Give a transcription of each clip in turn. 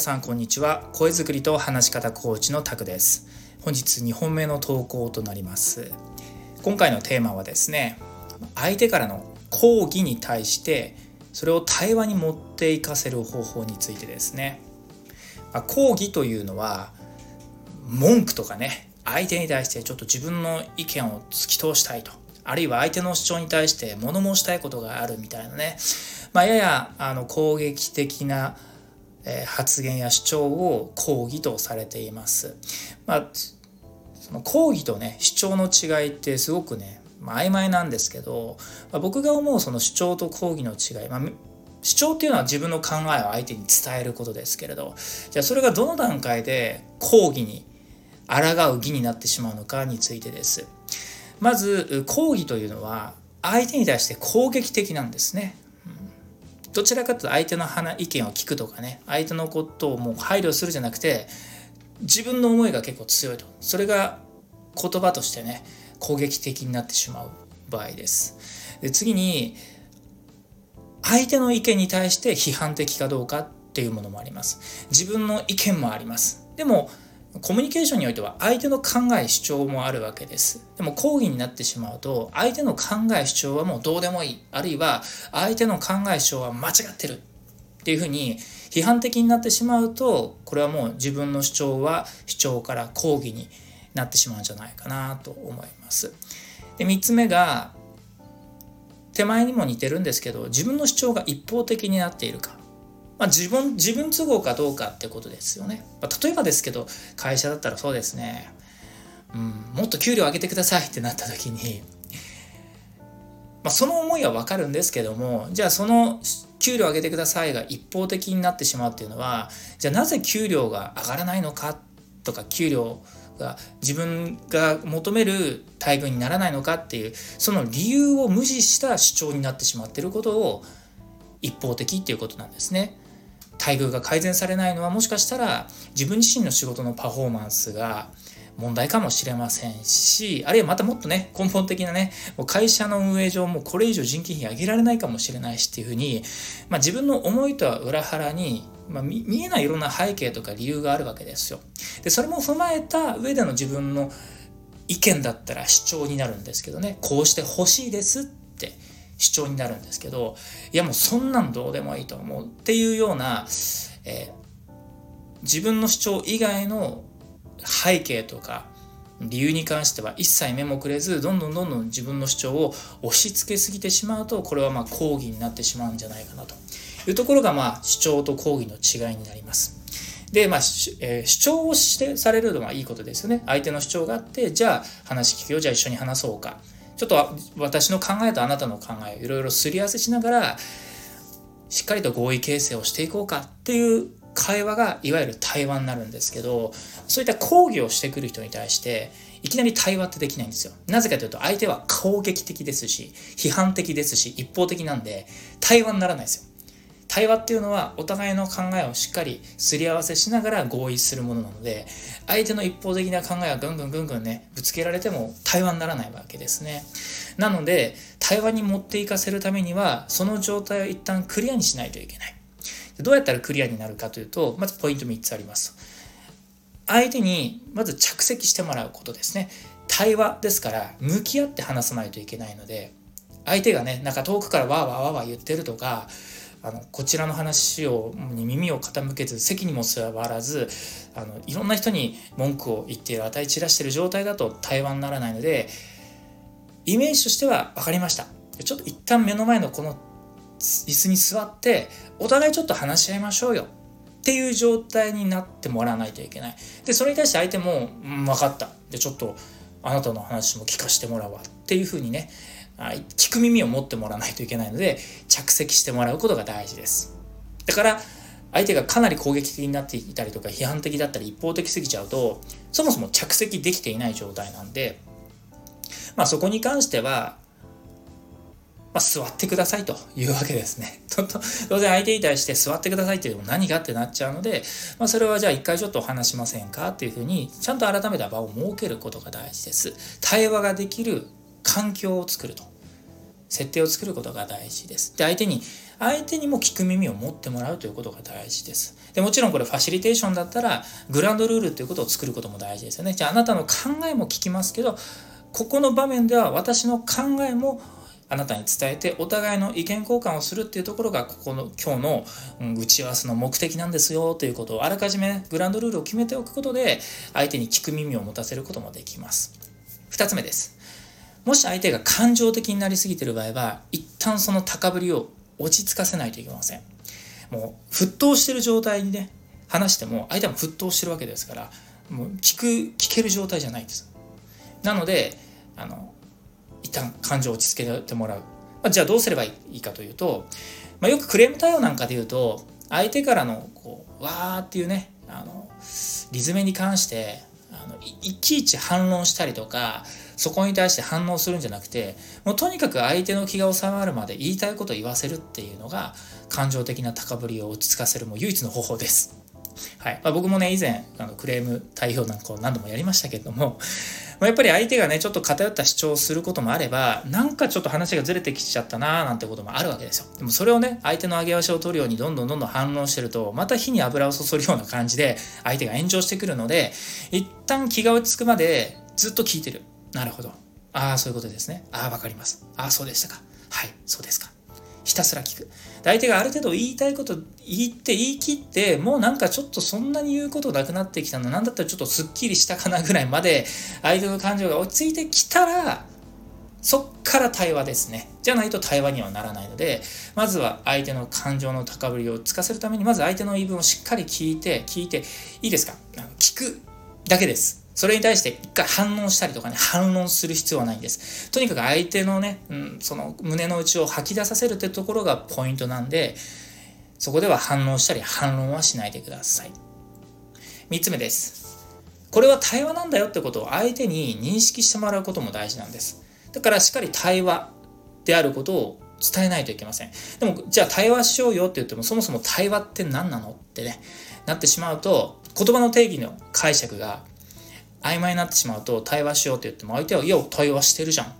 さんこんにちは。声作りと話し方コーチのタクです。本日2本目の投稿となります。今回のテーマはですね相手からの抗議に対してそれを対話に持っていかせる方法についてですね、まあ、抗議というのは文句とかね相手に対してちょっと自分の意見を突き通したいと。あるいは相手の主張に対して物申したいことがあるみたいなね、まあ、ややあの攻撃的なえ発言や主張を抗議とされています。まあ、その抗議とね主張の違いってすごくね、まあ、曖昧なんですけど、まあ、僕が思うその主張と抗議の違い、まあ、主張っていうのは自分の考えを相手に伝えることですけれどじゃあそれがどの段階で抗議に抗う義になってしまうのかについてです。まず抗議というのは相手に対して攻撃的なんですね。どちらかというと相手の意見を聞くとかね相手のことをもう配慮するじゃなくて自分の思いが結構強いと。それが言葉としてね攻撃的になってしまう場合です。で次に相手の意見に対して批判的かどうかっていうものもあります。自分の意見もあります。でもコミュニケーションにおいては相手の考え主張もあるわけです。でも抗議になってしまうと相手の考え主張はもうどうでもいい。あるいは相手の考え主張は間違ってるっていうふうに批判的になってしまうとこれはもう自分の主張は主張から抗議になってしまうんじゃないかなと思います。で3つ目が手前にも似てるんですけど自分の主張が一方的になっているか。まあ、自分自分都合かどうかってことですよね。まあ、例えばですけど会社だったらそうですね、うん、もっと給料上げてくださいってなった時に、まあ、その思いはわかるんですけどもじゃあその給料上げてくださいが一方的になってしまうっていうのはじゃあなぜ給料が上がらないのかとか給料が自分が求める待遇にならないのかっていうその理由を無視した主張になってしまってることを一方的っていうことなんですね。待遇が改善されないのはもしかしたら自分自身の仕事のパフォーマンスが問題かもしれませんし、あるいはまたもっとね、根本的なね、もう会社の運営上もうこれ以上人件費上げられないかもしれないしっていうふうに、まあ、自分の思いとは裏腹に、まあ、見えないいろんな背景とか理由があるわけですよ。で、それも踏まえた上での自分の意見だったら主張になるんですけどね、こうしてほしいですって主張になるんですけどいやもうそんなんどうでもいいと思うっていうような、えー、自分の主張以外の背景とか理由に関しては一切目もくれずどんどんどんどん自分の主張を押し付けすぎてしまうとこれはまあ抗議になってしまうんじゃないかなというところがまあ主張と抗議の違いになります。で、まあ、えー、主張をしてされるのはいいことですよね。相手の主張があって、じゃあ話聞くよ、じゃあ一緒に話そうか。ちょっと私の考えとあなたの考えいろいろすり合わせしながらしっかりと合意形成をしていこうかっていう会話がいわゆる対話になるんですけどそういった抗議をしてくる人に対していきなり対話ってできないんですよ。なぜかというと相手は攻撃的ですし批判的ですし一方的なんで対話にならないですよ。対話っていうのはお互いの考えをしっかりすり合わせしながら合意するものなので相手の一方的な考えはぐんぐんぐんぐんねぶつけられても対話にならないわけですね。なので対話に持っていかせるためにはその状態を一旦クリアにしないといけない。どうやったらクリアになるかというとまずポイント3つあります。相手にまず着席してもらうことですね。対話ですから向き合って話さないといけないので相手がねなんか遠くからわーわーわーわー言ってるとかあのこちらの話をに耳を傾けず席にも座らずあのいろんな人に文句を言っている与え散らしている状態だと対話にならないのでイメージとしては分かりました。ちょっと一旦目の前のこの椅子に座ってお互いちょっと話し合いましょうよ。っていう状態になってもらわないといけない。でそれに対して相手も「、分かった」でちょっとあなたの話も聞かせてもらうわ。っていうふうにね聞く耳を持ってもらわないといけないので着席してもらうことが大事ですだから相手がかなり攻撃的になっていたりとか批判的だったり一方的すぎちゃうとそもそも着席できていない状態なんでまあそこに関してはまあ、座ってくださいというわけですね。当然相手に対して座ってくださいっていうのも何がってなっちゃうので、まあ、それはじゃあ一回ちょっとお話しませんかっていうふうにちゃんと改めた場を設けることが大事です。対話ができる環境を作ると。設定を作ることが大事です。で、相手に相手にも聞く耳を持ってもらうということが大事です。でもちろんこれファシリテーションだったらグランドルールっていうことを作ることも大事ですよね。じゃああなたの考えも聞きますけどここの場面では私の考えもあなたに伝えてお互いの意見交換をするっていうところがここの今日の打ち合わせの目的なんですよということをあらかじめグランドルールを決めておくことで相手に聞く耳を持たせることもできます2つ目ですもし相手が感情的になりすぎてる場合は一旦その高ぶりを落ち着かせないといけません。もう沸騰してる状態にね話しても相手も沸騰してるわけですからもう聞く聞ける状態じゃないんです。なのであの一旦感情を落ち着けてもらう、まあ、じゃあどうすればいいかというと、まあ、よくクレーム対応なんかで言うと相手からのこうわーっていうねあのリズムに関してのいちいち反論したりとかそこに対して反応するんじゃなくてもうとにかく相手の気が収まるまで言いたいことを言わせるっていうのが感情的な高ぶりを落ち着かせるもう唯一の方法です。はいまあ、僕もね以前あのクレーム対応なんかを何度もやりましたけれども ま、やっぱり相手がね、ちょっと偏った主張をすることもあれば、なんかちょっと話がずれてきちゃったなーなんてこともあるわけですよ。でもそれをね、相手の上げ足を取るようにどんどんどんどん反論してると、また火に油を注ぐような感じで、相手が炎上してくるので、一旦気が落ち着くまでずっと聞いてる。なるほど。ああ、そういうことですね。ああ、わかります。ああ、そうでしたか。はい、そうですか。ひたすら聞く。相手がある程度言いたいこと言って言い切って、もうなんかちょっとそんなに言うことなくなってきたの、なんだったらちょっとすっきりしたかなぐらいまで相手の感情が落ち着いてきたら、そっから対話ですね。じゃないと対話にはならないので、まずは相手の感情の高ぶりをつかせるために、まず相手の言い分をしっかり聞いて、聞いて、いいですか？聞くだけです。それに対して一回反応したりとかね、反論する必要はないんです。とにかく相手のね、うん、その胸の内を吐き出させるってところがポイントなんで、そこでは反応したり反論はしないでください。3つ目です。これは対話なんだよってことを相手に認識してもらうことも大事なんです。だからしっかり対話であることを伝えないといけません。でも、じゃあ対話しようよって言っても、そもそも対話って何なのってね、なってしまうと、言葉の定義の解釈が曖昧になってしまうと対話しようって言っても相手は「いや対話してるじゃん」っ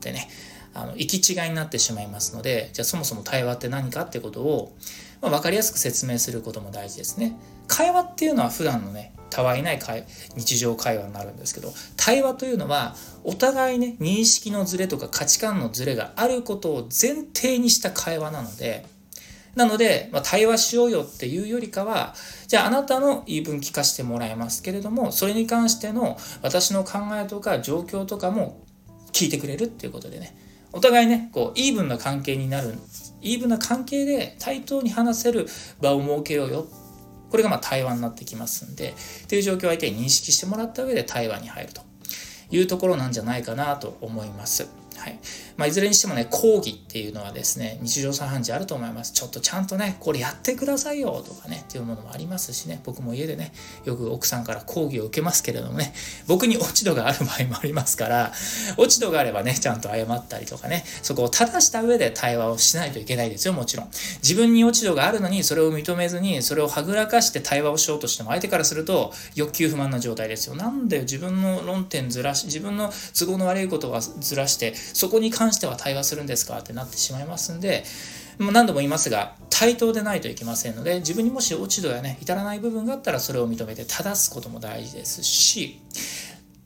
てねあの行き違いになってしまいますのでじゃあそもそも対話って何かってことを、まあ、分かりやすく説明することも大事ですね。会話っていうのは普段のねたわいない日常会話になるんですけど対話というのはお互いね認識のズレとか価値観のズレがあることを前提にした会話なのでなので、まあ、対話しようよっていうよりかは、じゃああなたの言い分聞かせてもらいますけれども、それに関しての私の考えとか状況とかも聞いてくれるっていうことでね、お互いね、こう、イーブンな関係になる、イーブンな関係で対等に話せる場を設けようよ。これがまあ対話になってきますんで、っていう状況を相手に認識してもらった上で対話に入るというところなんじゃないかなと思います。はいまあ、いずれにしてもね、講義っていうのはですね、日常茶飯事あると思います。ちょっとちゃんとね、これやってくださいよとかね、っていうものもありますしね、僕も家でね、よく奥さんから講義を受けますけれどもね、僕に落ち度がある場合もありますから、落ち度があればね、ちゃんと謝ったりとかね、そこを正した上で対話をしないといけないですよ、もちろん。自分に落ち度があるのに、それを認めずに、それをはぐらかして対話をしようとしても、相手からすると欲求不満な状態ですよ。なんで自分の論点ずらし、自分の都合の悪いことはずらして、そこに関しては対話するんですかってなってしまいますんで、もう何度も言いますが、対等でないといけませんので、自分にもし落ち度やね、至らない部分があったらそれを認めて正すことも大事ですし、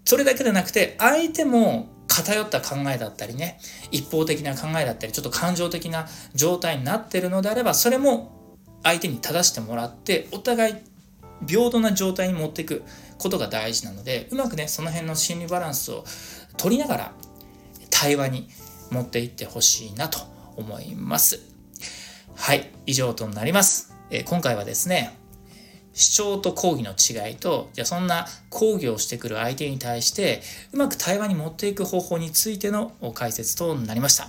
それだけでなくて、相手も偏った考えだったりね、一方的な考えだったり、ちょっと感情的な状態になってるのであれば、それも相手に正してもらって、お互い平等な状態に持っていくことが大事なので、うまくね、その辺の心理バランスを取りながら、対話に持っていってほしいなと思います。はい、以上となります。えー、今回はですね、主張と講義の違いと、じゃあそんな講義をしてくる相手に対して、うまく対話に持っていく方法についての解説となりました。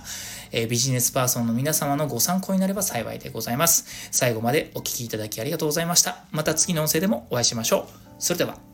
えー、ビジネスパーソンの皆様のご参考になれば幸いでございます。最後までお聴きいただきありがとうございました。また次の音声でもお会いしましょう。それでは。